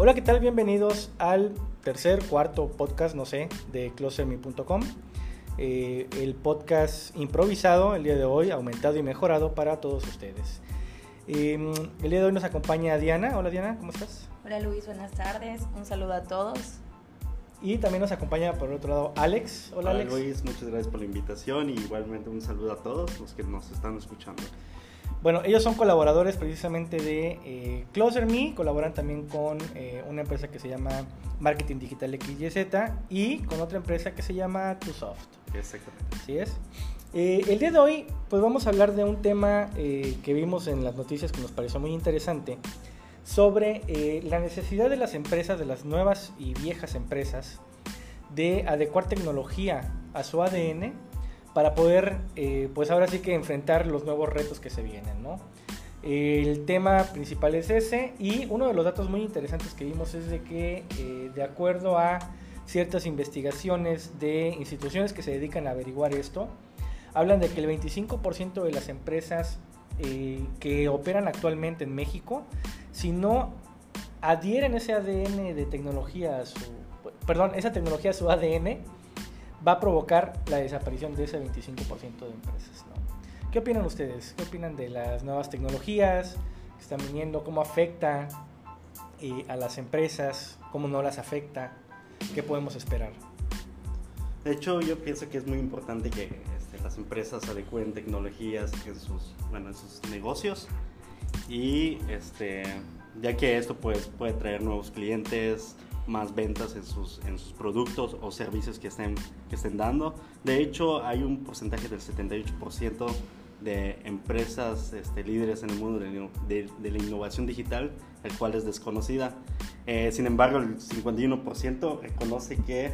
Hola, ¿qué tal? Bienvenidos al tercer, cuarto podcast, no sé, de closerme.com. Eh, el podcast improvisado el día de hoy, aumentado y mejorado para todos ustedes. Eh, el día de hoy nos acompaña Diana. Hola Diana, ¿cómo estás? Hola Luis, buenas tardes. Un saludo a todos. Y también nos acompaña por el otro lado Alex. Hola, Hola Alex. Luis, muchas gracias por la invitación y igualmente un saludo a todos los que nos están escuchando. Bueno, ellos son colaboradores precisamente de eh, Closer Me, colaboran también con eh, una empresa que se llama Marketing Digital XYZ y con otra empresa que se llama TwoSoft. Exactamente. Así es. Eh, el día de hoy, pues vamos a hablar de un tema que vimos en las noticias que nos pareció muy interesante, sobre la necesidad de las empresas, de las nuevas y viejas empresas, de adecuar tecnología a su ADN para poder, eh, pues ahora sí que enfrentar los nuevos retos que se vienen, ¿no? El tema principal es ese y uno de los datos muy interesantes que vimos es de que eh, de acuerdo a ciertas investigaciones de instituciones que se dedican a averiguar esto, hablan de que el 25% de las empresas eh, que operan actualmente en México, si no adhieren ese ADN de tecnología perdón, esa tecnología a su ADN, va a provocar la desaparición de ese 25% de empresas. ¿Qué opinan ustedes? ¿Qué opinan de las nuevas tecnologías que están viniendo? ¿Cómo afecta eh, a las empresas? ¿Cómo no las afecta? ¿Qué podemos esperar? De hecho, yo pienso que es muy importante que este, las empresas adecuen tecnologías en sus, bueno, en sus negocios y este, ya que esto pues, puede traer nuevos clientes, más ventas en sus, en sus productos o servicios que estén, que estén dando. De hecho, hay un porcentaje del 78% de empresas este, líderes en el mundo de, de, la innovación digital, el cual es desconocida. Eh, sin embargo, el 51% reconoce que,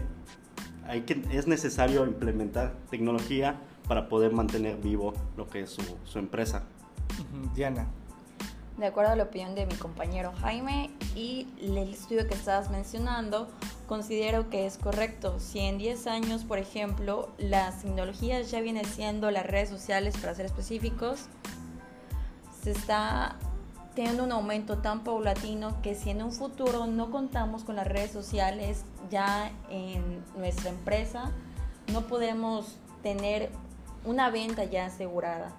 hay que es necesario implementar tecnología para poder mantener vivo lo que es su, su empresa. Diana de acuerdo a la opinión de mi compañero Jaime y el estudio que estabas mencionando, considero que es correcto. Si en 10 años, por ejemplo, las tecnologías ya vienen siendo las redes sociales, para ser específicos, se está teniendo un aumento tan paulatino que si en un futuro no contamos con las redes sociales ya en nuestra empresa, no podemos tener una venta ya asegurada.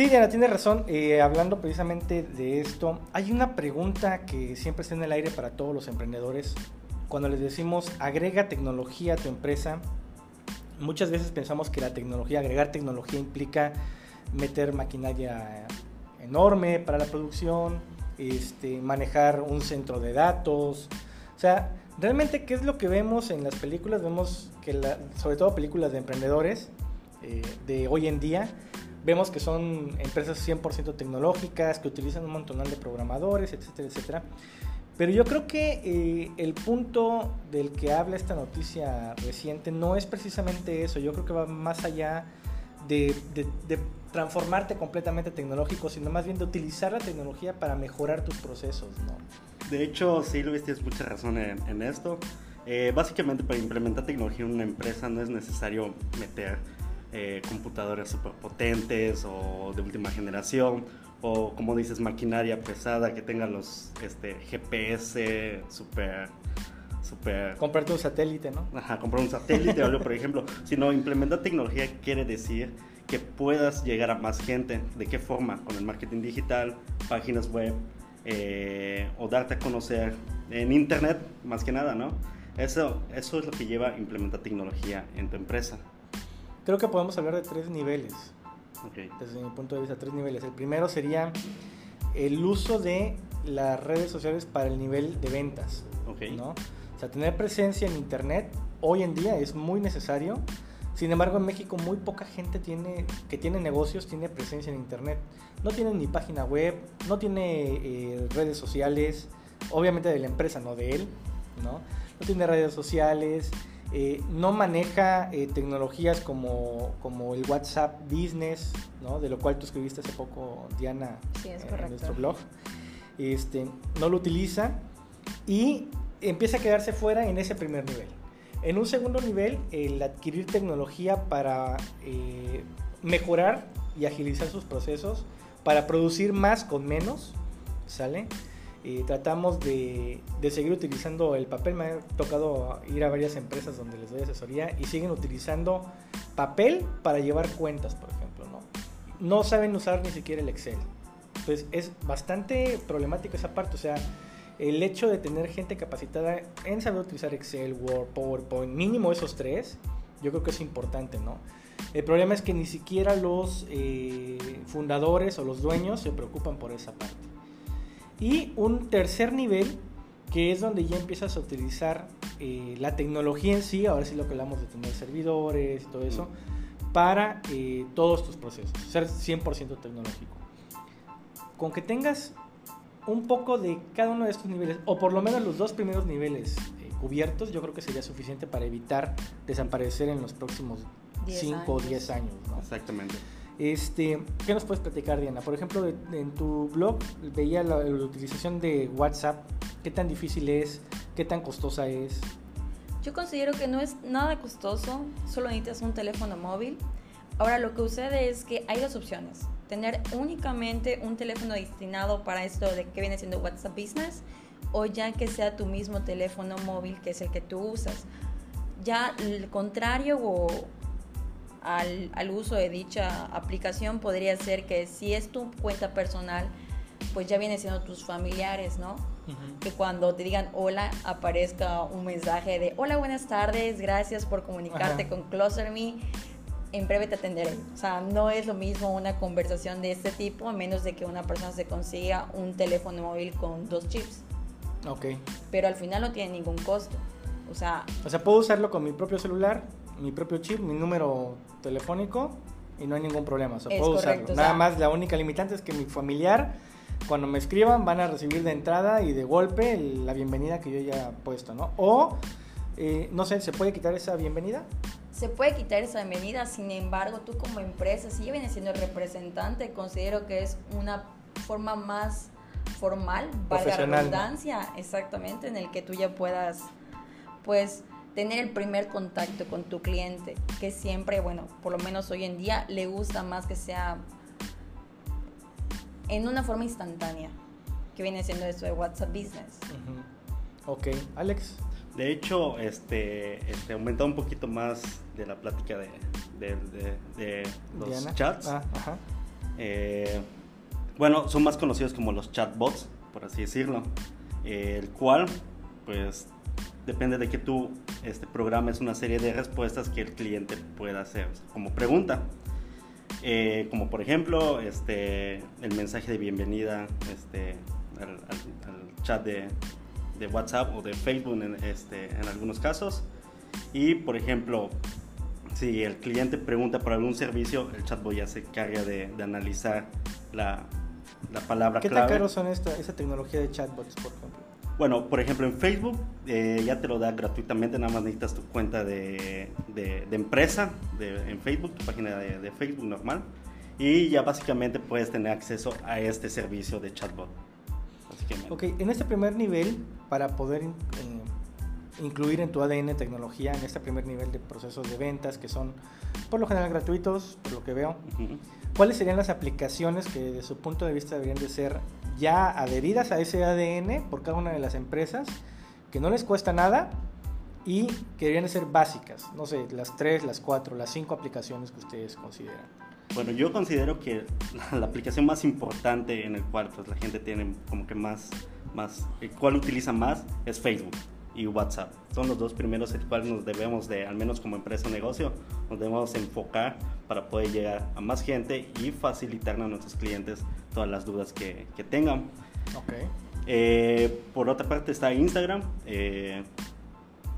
Sí, Diana, tiene razón. Eh, hablando precisamente de esto, hay una pregunta que siempre está en el aire para todos los emprendedores. Cuando les decimos agrega tecnología a tu empresa, muchas veces pensamos que la tecnología, agregar tecnología implica meter maquinaria enorme para la producción, este, manejar un centro de datos. O sea, realmente, ¿qué es lo que vemos en las películas? Vemos que, sobre todo películas de emprendedores eh, de hoy en día, Vemos que son empresas 100% tecnológicas, que utilizan un montón de programadores, etcétera, etcétera. Pero yo creo que eh, el punto del que habla esta noticia reciente no es precisamente eso. Yo creo que va más allá de, transformarte completamente tecnológico, sino más bien de utilizar la tecnología para mejorar tus procesos. ¿no? De hecho, sí, Luis, tienes mucha razón en, esto. Eh, básicamente, para implementar tecnología en una empresa no es necesario meter eh, computadoras super potentes o de última generación o como dices maquinaria pesada que tenga los este, GPS super super comprarte un satélite no ajá comprar un satélite o algo por ejemplo sino implementar tecnología quiere decir que puedas llegar a más gente. De qué forma con el marketing digital páginas web eh, o darte a conocer en internet más que nada no eso eso es lo que lleva a implementar tecnología en tu empresa creo que podemos hablar de tres niveles. Desde mi punto de vista, tres niveles. El primero sería el uso de las redes sociales para el nivel de ventas. ¿no? O sea, tener presencia en Internet hoy en día es muy necesario. Sin embargo, en México muy poca gente tiene, que tiene negocios tiene presencia en Internet. No tienen ni página web, no tiene eh, redes sociales, obviamente de la empresa, no de él. ¿no? no tiene redes sociales, eh, no maneja eh, tecnologías como, como, el WhatsApp Business, ¿no? de lo cual tú escribiste hace poco, Diana, en nuestro blog. Este, no lo utiliza y empieza a quedarse fuera en ese primer nivel. En un segundo nivel, el adquirir tecnología para eh, mejorar y agilizar sus procesos, para producir más con menos, ¿sale? Eh, tratamos de, de, seguir utilizando el papel. Me ha tocado ir a varias empresas donde les doy asesoría y siguen utilizando papel para llevar cuentas, por ejemplo. No, no saben usar ni siquiera el Excel. Entonces es bastante problemático esa parte. O sea, el hecho de tener gente capacitada en saber utilizar Excel, Word, PowerPoint, mínimo esos tres, yo creo que es importante, ¿no? El problema es que ni siquiera los eh, fundadores o los dueños se preocupan por esa parte. Y un tercer nivel, que es donde ya empiezas a utilizar eh, la tecnología en sí, ahora sí lo que hablamos de tener servidores y todo eso, para eh, todos tus procesos, ser 100% tecnológico. Con que tengas un poco de cada uno de estos niveles, o por lo menos los dos primeros niveles eh, cubiertos, yo creo que sería suficiente para evitar desaparecer en los próximos 5 o 10 años. Exactamente. Este, ¿Qué nos puedes platicar, Diana? Por ejemplo, en tu blog veía la, la, utilización de WhatsApp. ¿Qué tan difícil es? ¿Qué tan costosa es? Yo considero que no es nada costoso, solo necesitas un teléfono móvil. Ahora lo que sucede es que hay dos opciones. Tener únicamente un teléfono destinado para esto de que viene siendo WhatsApp Business o ya que sea tu mismo teléfono móvil que es el que tú usas. Ya el contrario o al, al, uso de dicha aplicación podría ser que si es tu cuenta personal, pues ya viene siendo tus familiares, ¿no? Uh -huh. Que cuando te digan hola aparezca un mensaje de hola, buenas tardes, gracias por comunicarte Ajá. con CloserMe, en breve te atenderé. O sea, no es lo mismo una conversación de este tipo a menos de que una persona se consiga un teléfono móvil con dos chips. Ok. Pero al final no tiene ningún costo. O sea, o sea, puedo usarlo con mi propio celular, mi propio chip, mi número telefónico y no hay ningún problema. O sea, puedo correcto, usarlo. Nada o sea, más la única limitante es que mi familiar, cuando me escriban, van a recibir de entrada y de golpe la bienvenida que yo ya he puesto, ¿no? O, eh, no sé, ¿se puede quitar esa bienvenida? Se puede quitar esa bienvenida, sin embargo, tú como empresa, si ya vienes siendo representante, considero que es una forma más formal, valga la redundancia, exactamente, en el que tú ya puedas, pues, tener el primer contacto con tu cliente, que siempre, bueno, por lo menos hoy en día le gusta más que sea en una forma instantánea, que viene siendo esto de WhatsApp Business. Uh -huh. Ok, Alex. De hecho, este, este aumentó un poquito más de la plática de, de, de, de los Diana. chats. Ah, ajá. Eh, bueno, son más conocidos como los chatbots, por así decirlo, eh, el cual, pues, depende de que tú este, programes una serie de respuestas que el cliente pueda hacer como pregunta. Eh, como por ejemplo este, el mensaje de bienvenida este, al, al, al chat de, de, WhatsApp o de Facebook en, este, en algunos casos. Y por ejemplo, si el cliente pregunta por algún servicio, el chatbot ya se encarga de, de analizar la, la palabra ¿Qué clave. tan caros son esta, esa tecnología de chatbots, por ejemplo? Bueno, por ejemplo, en Facebook eh, ya te lo da gratuitamente, nada más necesitas tu cuenta de, de, de empresa de, en Facebook, tu página de, Facebook normal, y ya básicamente puedes tener acceso a este servicio de chatbot. Ok, en este primer nivel, para poder eh, incluir en tu ADN tecnología, en este primer nivel de procesos de ventas, que son por lo general gratuitos, por lo que veo, uh -huh. ¿cuáles serían las aplicaciones que de su punto de vista deberían de ser ya adheridas a ese ADN por cada una de las empresas, que no les cuesta nada y que deberían de ser básicas, no sé, las tres, las cuatro, las cinco aplicaciones que ustedes consideran. Bueno, yo considero que la, aplicación más importante en el cual pues, la gente tiene como que más, más, el cual utiliza más es Facebook y WhatsApp. Son los dos primeros el cual nos debemos de, al menos como empresa o negocio, nos debemos enfocar para poder llegar a más gente y facilitarle a nuestros clientes todas las dudas que, que tengan. Okay. Eh, por otra parte está Instagram. Eh,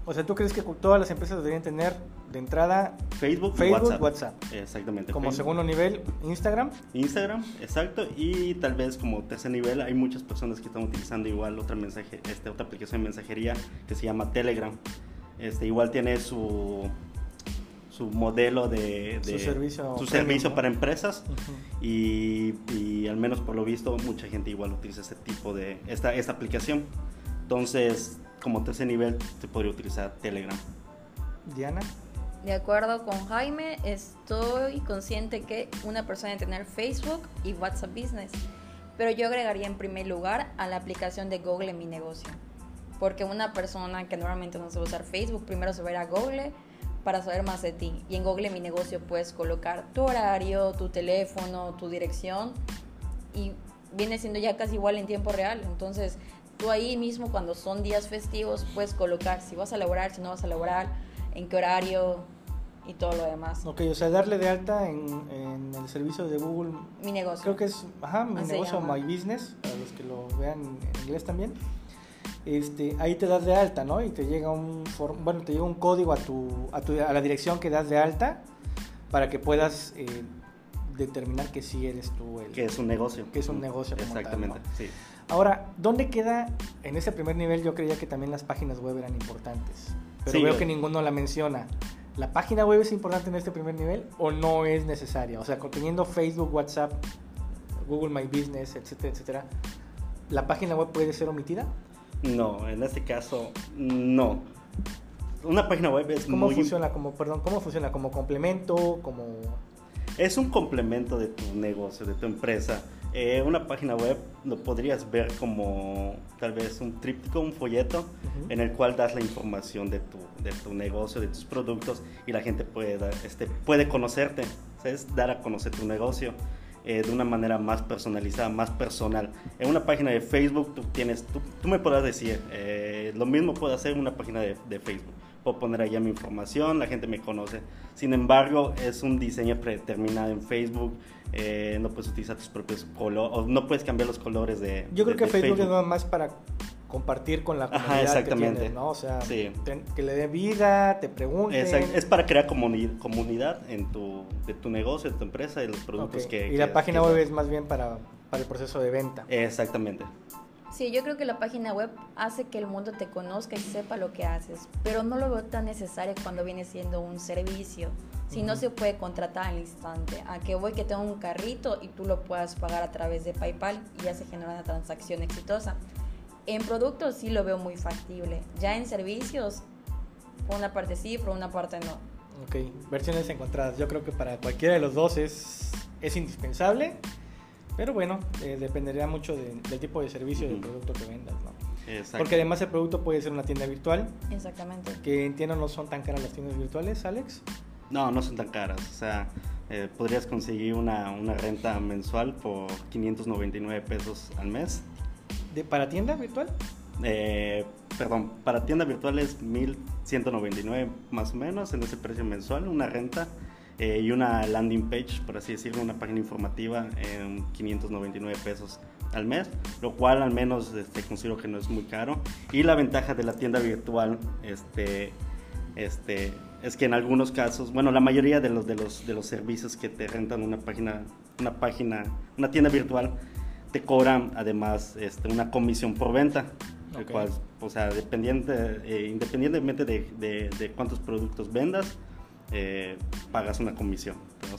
o sea, ¿tú crees que todas las empresas deberían tener de entrada Facebook, Facebook WhatsApp. WhatsApp? Exactamente. Como Facebook. segundo nivel, Instagram. Instagram, exacto. Y tal vez como tercer nivel hay muchas personas que están utilizando igual otra, mensaje, este, otra aplicación de mensajería que se llama Telegram. Este, igual tiene su, su modelo de, de su servicio, su servicio ¿no? para empresas uh -huh. y, y, al menos por lo visto mucha gente igual utiliza este tipo de esta, esta aplicación entonces como tercer nivel se podría utilizar Telegram Diana. De acuerdo con Jaime, estoy consciente que una persona debe tener Facebook y WhatsApp Business, pero yo agregaría en primer lugar a la aplicación de Google en mi negocio, porque una persona que normalmente no sabe usar Facebook, primero se va a ir a Google para saber más de ti, y en Google mi negocio puedes colocar tu horario, tu teléfono, tu dirección, y viene siendo ya casi igual en tiempo real, entonces tú ahí mismo cuando son días festivos puedes colocar si vas a laborar, si no vas a laborar, en qué horario y todo lo demás. Ok, o sea, darle de alta en, en el servicio de Google. Mi negocio. Creo que es, ajá, mi negocio. My Business, para los que lo vean en inglés también. Este, ahí te das de alta, ¿no? Y te llega un, bueno, te llega un código a tu, a tu, a la dirección que das de alta para que puedas eh, determinar que sí eres tú el. Que es un negocio. Que es un negocio como tal, Exactamente, ¿no? sí. Ahora, ¿dónde queda en ese primer nivel? Yo creía que también las páginas web eran importantes, pero Sí, veo yo- que ninguno la menciona. ¿La página web es importante en este primer nivel o no es necesaria? O sea, teniendo Facebook, WhatsApp, Google My Business, etcétera, etcétera, ¿la página web puede ser omitida? No, en este caso, no. Una página web es ¿Cómo muy funciona? Como, perdón, ¿cómo funciona? ¿Como complemento? ¿Como...? Es un complemento de tu negocio, de tu empresa. Eh, una página web lo podrías ver como tal vez un tríptico, un folleto, Ujú. en el cual das la información de tu, de tu negocio, de tus productos, y la gente puede, este, puede conocerte, ¿sabes? dar a conocer tu negocio eh, de una manera más personalizada, más personal. En una página de Facebook tú, tienes, tú, tú me podrás decir, eh, lo mismo puedo hacer en una página de, de Facebook. Puedo poner allá mi información, la gente me conoce. Sin embargo, es un diseño predeterminado en Facebook. eh, no puedes utilizar tus propios colores, no puedes cambiar los colores de. Yo creo de- que de Facebook, es nada más para compartir con la Ajá, comunidad exactamente. que tienes, ¿no? O sea, Sí. que le dé vida, te pregunten. Exacto, Es para crear comuni- comunidad en tu, de tu negocio, de tu empresa, de los productos que. Y que- la página que- web es más bien para, para el proceso de venta. Exactamente. Sí, yo creo que la página web hace que el mundo te conozca y sepa lo que haces, pero no lo veo tan necesario cuando viene siendo un servicio. Si no se puede contratar al instante, a que voy que tengo un carrito y tú lo puedas pagar a través de PayPal y ya se genera una transacción exitosa. En productos sí lo veo muy factible. Ya en servicios, por una parte sí, por una parte no. Ok, versiones encontradas. Yo creo que para cualquiera de los dos es, es indispensable, pero bueno, eh, dependería mucho de- del tipo de servicio y del producto que vendas, ¿no? Exacto. Porque además el producto puede ser una tienda virtual, Exactamente. que entiendo no son tan caras las tiendas virtuales, Alex. No, no son tan caras. O sea, eh, podrías conseguir una, una renta mensual por 599 pesos al mes. De, ¿Para tienda virtual? Eh, perdón, para tienda virtual es 1199 más o menos en ese precio mensual, una renta eh, y una landing page, por así decirlo, una página informativa en 599 pesos al mes, lo cual al menos este, considero que no es muy caro. Y la ventaja de la tienda virtual este, este, es que en algunos casos, bueno, la mayoría de los, de los, de los servicios que te rentan una página, una página, una tienda virtual, te cobran además este, una comisión por venta, el Ok. cual, o sea, dependiente, eh, independientemente de, de- de cuántos productos vendas, eh, pagas una comisión,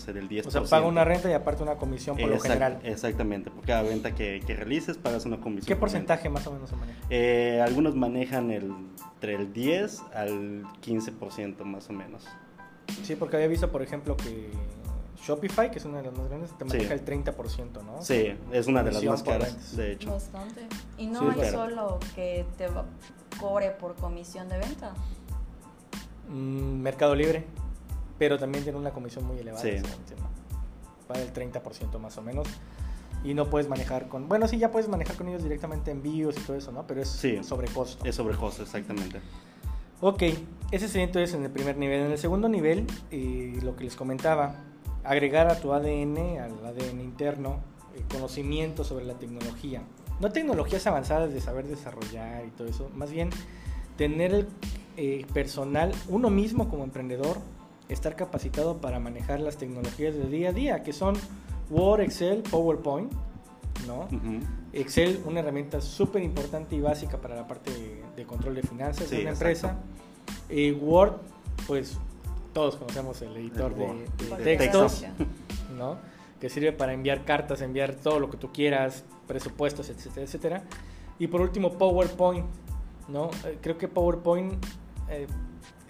del 10%. O sea, paga una renta y aparte una comisión por lo Exact- general. Exactamente, por cada venta que, que realices pagas una comisión. ¿Qué por venta. porcentaje más o menos se maneja? Eh, algunos manejan el, entre el 10 al 15% más o menos. Sí, porque había visto, por ejemplo, que Shopify, que es una de las más grandes, te Sí. maneja el 30%, ¿no? Sí, es una de las más caras, de hecho. Bastante. Y no Sí, hay pero- solo que te cobre por comisión de venta. Mm, Mercado Libre, pero también tiene una comisión muy elevada. Sí. Paga el 30% más o menos. Y no puedes manejar con... Bueno, sí, ya puedes manejar con ellos directamente envíos y todo eso, ¿no? Pero es Sí. sobre costo. Es sobre costo, exactamente. Ok, ese sería entonces en el primer nivel. En el segundo nivel, eh, lo que les comentaba, agregar a tu ADN, al ADN interno, conocimiento sobre la tecnología. No tecnologías avanzadas de saber desarrollar y todo eso, más bien tener el eh, personal, uno mismo como emprendedor, estar capacitado para manejar las tecnologías del día a día, que son Word, Excel, PowerPoint, ¿no? Excel, una herramienta súper importante y básica para la parte de, de control de finanzas Sí, de una exacto. empresa. Eh, Word, pues todos conocemos el editor El de, de de textos. ¿no? Que sirve para enviar cartas, enviar todo lo que tú quieras, presupuestos, etcétera, etcétera. Y por último, PowerPoint, ¿no? Eh, creo que PowerPoint eh,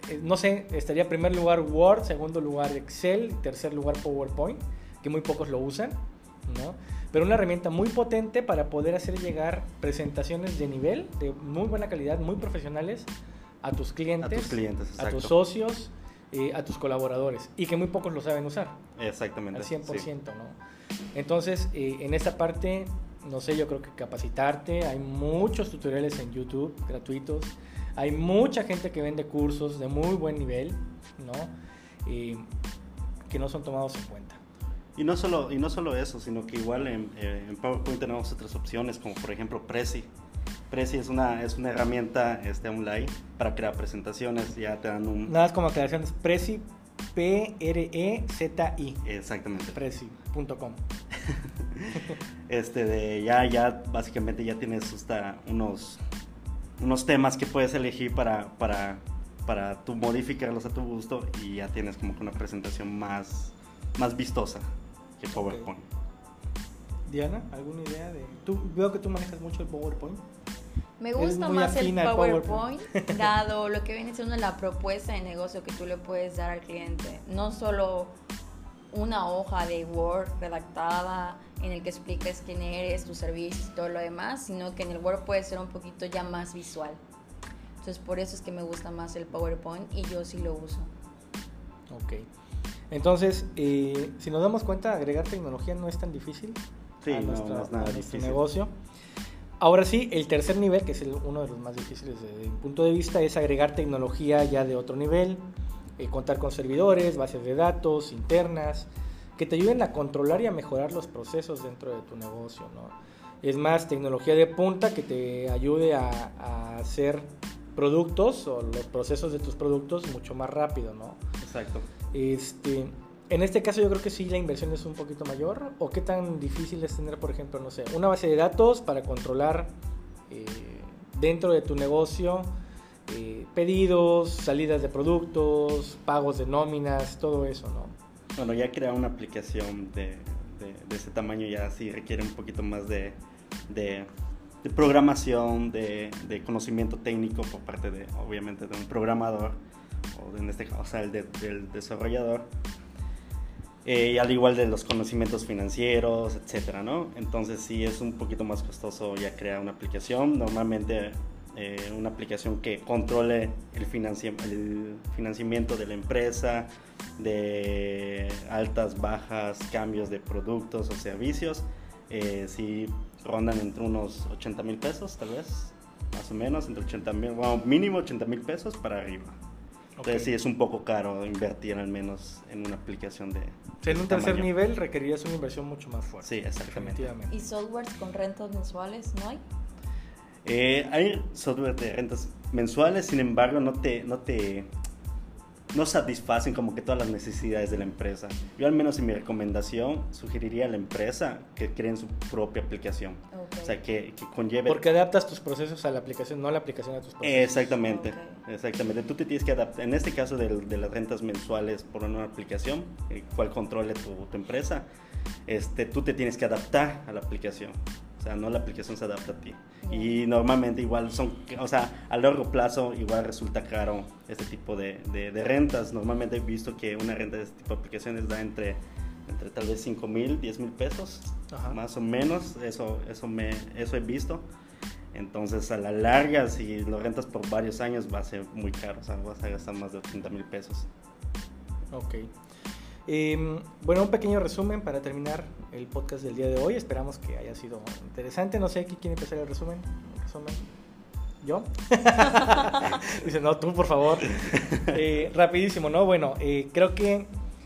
eh, no sé, estaría en primer lugar Word, segundo lugar Excel, tercer lugar PowerPoint, que muy pocos lo usan, ¿no? Pero una herramienta muy potente para poder hacer llegar presentaciones de nivel, de muy buena calidad, muy profesionales a tus clientes, A tus clientes, a tus socios, eh, a tus colaboradores, y que muy pocos lo saben usar Exactamente. al 100%, sí. ¿no? Entonces, eh, en esta parte, no sé, yo creo que capacitarte, hay muchos tutoriales en YouTube gratuitos, hay mucha gente que vende cursos de muy buen nivel, ¿no? Eh, que no son tomados en cuenta. Y no solo, y no solo eso, sino que igual en, eh, en PowerPoint tenemos otras opciones, como por ejemplo Prezi. Prezi es una, es una herramienta este, online para crear presentaciones, ya te dan un... Nada más como aclaraciones, Prezi, P-R-E-Z-I, Exactamente. Prezi.com. Este de ya, ya básicamente ya tienes hasta unos, unos temas que puedes elegir para, para, para tú modificarlos a tu gusto y ya tienes como que una presentación más, más vistosa que PowerPoint. Diana, ¿alguna idea de...? Tú, veo que tú manejas mucho el PowerPoint. Me gusta más el PowerPoint, dado lo que viene siendo la propuesta de negocio que tú le puedes dar al cliente. No solo una hoja de Word redactada en el que expliques quién eres, tus servicios y todo lo demás, sino que en el Word puede ser un poquito ya más visual. Entonces por eso es que me gusta más el PowerPoint y yo sí lo uso. Ok. Entonces, eh, si nos damos cuenta, agregar tecnología no es tan difícil Sí, a, no, nuestra- no es nada a nuestro difícil. negocio. Ahora sí, el tercer nivel, que es el- uno de los más difíciles desde mi punto de vista, es agregar tecnología ya de otro nivel, eh, contar con servidores, bases de datos internas, que te ayuden a controlar y a mejorar los procesos dentro de tu negocio. ¿no? Es más, tecnología de punta que te ayude a, a hacer productos o los procesos de tus productos mucho más rápido, ¿no? Exacto. Este, en este caso yo creo que sí la inversión es un poquito mayor. ¿O qué tan difícil es tener, por ejemplo, no sé, una base de datos para controlar eh, dentro de tu negocio eh, pedidos, salidas de productos, pagos de nóminas, todo eso, ¿no? Bueno, ya crear una aplicación de, de, ese tamaño ya sí requiere un poquito más de, de, programación, de, conocimiento técnico por parte de, obviamente, de un programador, o en este caso, o sea, el de- del desarrollador. Eh, al igual de los conocimientos financieros, etcétera, ¿no? Entonces sí es un poquito más costoso ya crear una aplicación. Normalmente eh, una aplicación que controle el, financi- el financiamiento de la empresa, de altas, bajas, cambios de productos o servicios, eh, sí rondan entre unos 80 mil pesos, tal vez, más o menos, entre 80 mil, bueno, mínimo 80 mil pesos para arriba. Entonces sí es un poco caro invertir al menos en una aplicación de... Sea, en un ese tercer tamaño. nivel requerirías una inversión mucho más fuerte. Sí, exactamente. ¿Y softwares con rentas mensuales no hay? Eh, hay software de rentas mensuales, sin embargo, no te, no te no satisfacen como que todas las necesidades de la empresa. Yo al menos en mi recomendación sugeriría a la empresa que creen su propia aplicación. O sea, que, que conlleve... Porque adaptas tus procesos a la aplicación, no la aplicación a tus procesos. Exactamente, Ok. exactamente. Tú te tienes que adaptar. En este caso de, de las rentas mensuales por una aplicación, el cual controle tu, tu empresa, este, tú te tienes que adaptar a la aplicación. O sea, no la aplicación se adapta a ti. Y normalmente igual son, o sea, a largo plazo igual resulta caro este tipo de, de- de rentas. Normalmente he visto que una renta de este tipo de aplicaciones da entre, entre tal vez 5 mil, 10 mil pesos, Ajá. más o menos. Eso, eso, me, eso he visto. Entonces, a la larga, si lo rentas por varios años, va a ser muy caro. O sea, vas a gastar más de 80 mil pesos. Ok. Eh, bueno, un pequeño resumen para terminar el podcast del día de hoy. Esperamos que haya sido interesante. No sé, ¿quién empezar el resumen? ¿Yo? Dice, no, tú, por favor. Eh, rapidísimo, ¿no? Bueno, eh, creo que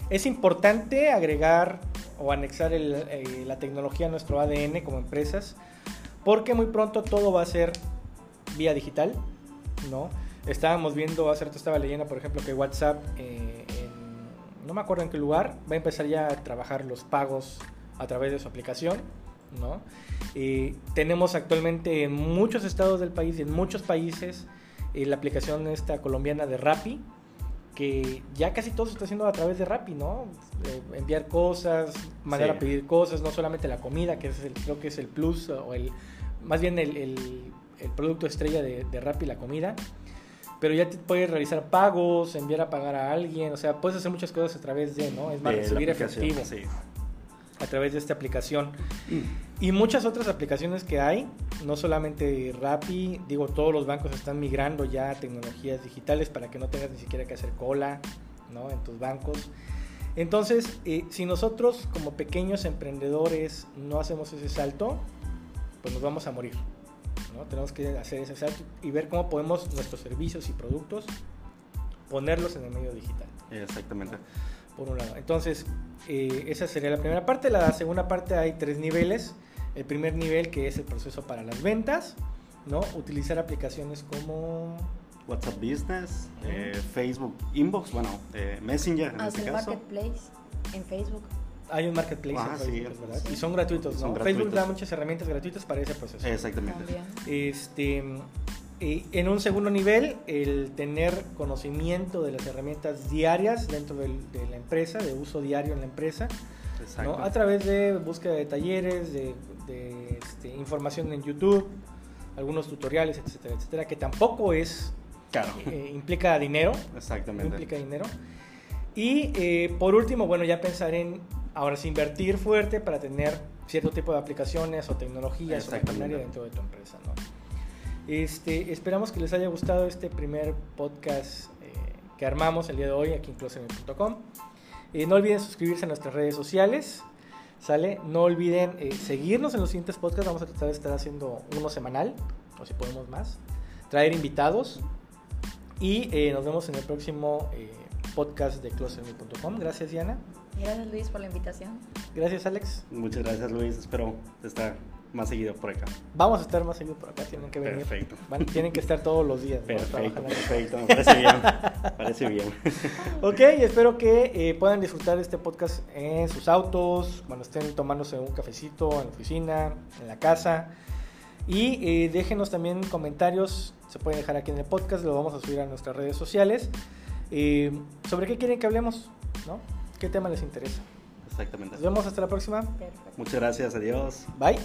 es importante agregar o anexar eh, la tecnología a nuestro ADN como empresas, porque muy pronto todo va a ser vía digital, ¿no? Estábamos viendo, hace rato estaba leyendo, por ejemplo, que WhatsApp, no me acuerdo en qué lugar, va a empezar ya a trabajar los pagos a través de su aplicación, ¿no? Eh, tenemos actualmente en muchos estados del país y en muchos países eh, la aplicación esta colombiana de Rappi, que ya casi todo se está haciendo a través de Rappi, ¿no? Eh, enviar cosas, mandar Sí. a pedir cosas, no solamente la comida, que es el, creo que es el plus, o el, más bien el, el- el producto estrella de, de Rappi, la comida, pero ya te puedes realizar pagos, enviar a pagar a alguien, o sea, puedes hacer muchas cosas a través de, ¿no? Es más, de recibir efectivo sí. a través de esta aplicación. Y muchas otras aplicaciones que hay, no solamente Rappi, digo, todos los bancos están migrando ya a tecnologías digitales para que no tengas ni siquiera que hacer cola, ¿no? En tus bancos. Entonces, eh, si nosotros como pequeños emprendedores no hacemos ese salto, pues nos vamos a morir. ¿No? Tenemos que hacer ese salto y ver cómo podemos nuestros servicios y productos ponerlos en el medio digital, Exactamente. por un lado. Entonces, eh, esa sería la primera parte. La segunda parte hay tres niveles. El primer nivel que es el proceso para las ventas, ¿no? Utilizar aplicaciones como WhatsApp Business, eh, Facebook Inbox, bueno, eh, Messenger en Haz este el caso. marketplace en Facebook. Hay un marketplace Ah, en sí, Facebook, ¿verdad? sí. Y son gratuitos, ¿no? Son Facebook gratuitos. da muchas herramientas gratuitas para ese proceso. Exactamente. También. Este, eh, en un segundo nivel, el tener conocimiento de las herramientas diarias dentro del- de la empresa, de uso diario en la empresa, Exacto. ¿no? a través de búsqueda de talleres, de, de, este, información en YouTube, algunos tutoriales, etcétera, etcétera, que tampoco es Claro. eh, implica dinero, no Exactamente. implica dinero. Y eh, por último, bueno, ya pensar en ahora sí invertir fuerte para tener cierto tipo de aplicaciones o tecnologías o maquinaria dentro de tu empresa, ¿no? Este, esperamos que les haya gustado este primer podcast eh, que armamos el día de hoy aquí en closerme.com. Eh, no olviden suscribirse a nuestras redes sociales, ¿sale? No olviden eh, seguirnos en los siguientes podcasts, vamos a tratar de estar haciendo uno semanal, o si podemos más, traer invitados y eh, nos vemos en el próximo eh, podcast de closerme.com. Gracias Diana, Gracias Luis por la invitación. gracias Alex. Muchas gracias, Luis. Espero estar más seguido por acá. Vamos a estar más seguido por acá, tienen que venir. Perfecto. Van- tienen que estar todos los días. ¿no? Perfecto, Trabajando. perfecto. Me parece bien. Parece bien. Ok, espero que eh, puedan disfrutar de este podcast en sus autos, cuando estén tomándose un cafecito en la oficina, en la casa. Y eh, déjenos también comentarios, se pueden dejar aquí en el podcast, lo vamos a subir a nuestras redes sociales. eh, sobre qué quieren que hablemos, ¿no? ¿Qué tema les interesa? Exactamente. Nos vemos hasta la próxima. Perfecto. Muchas gracias. Adiós. Bye.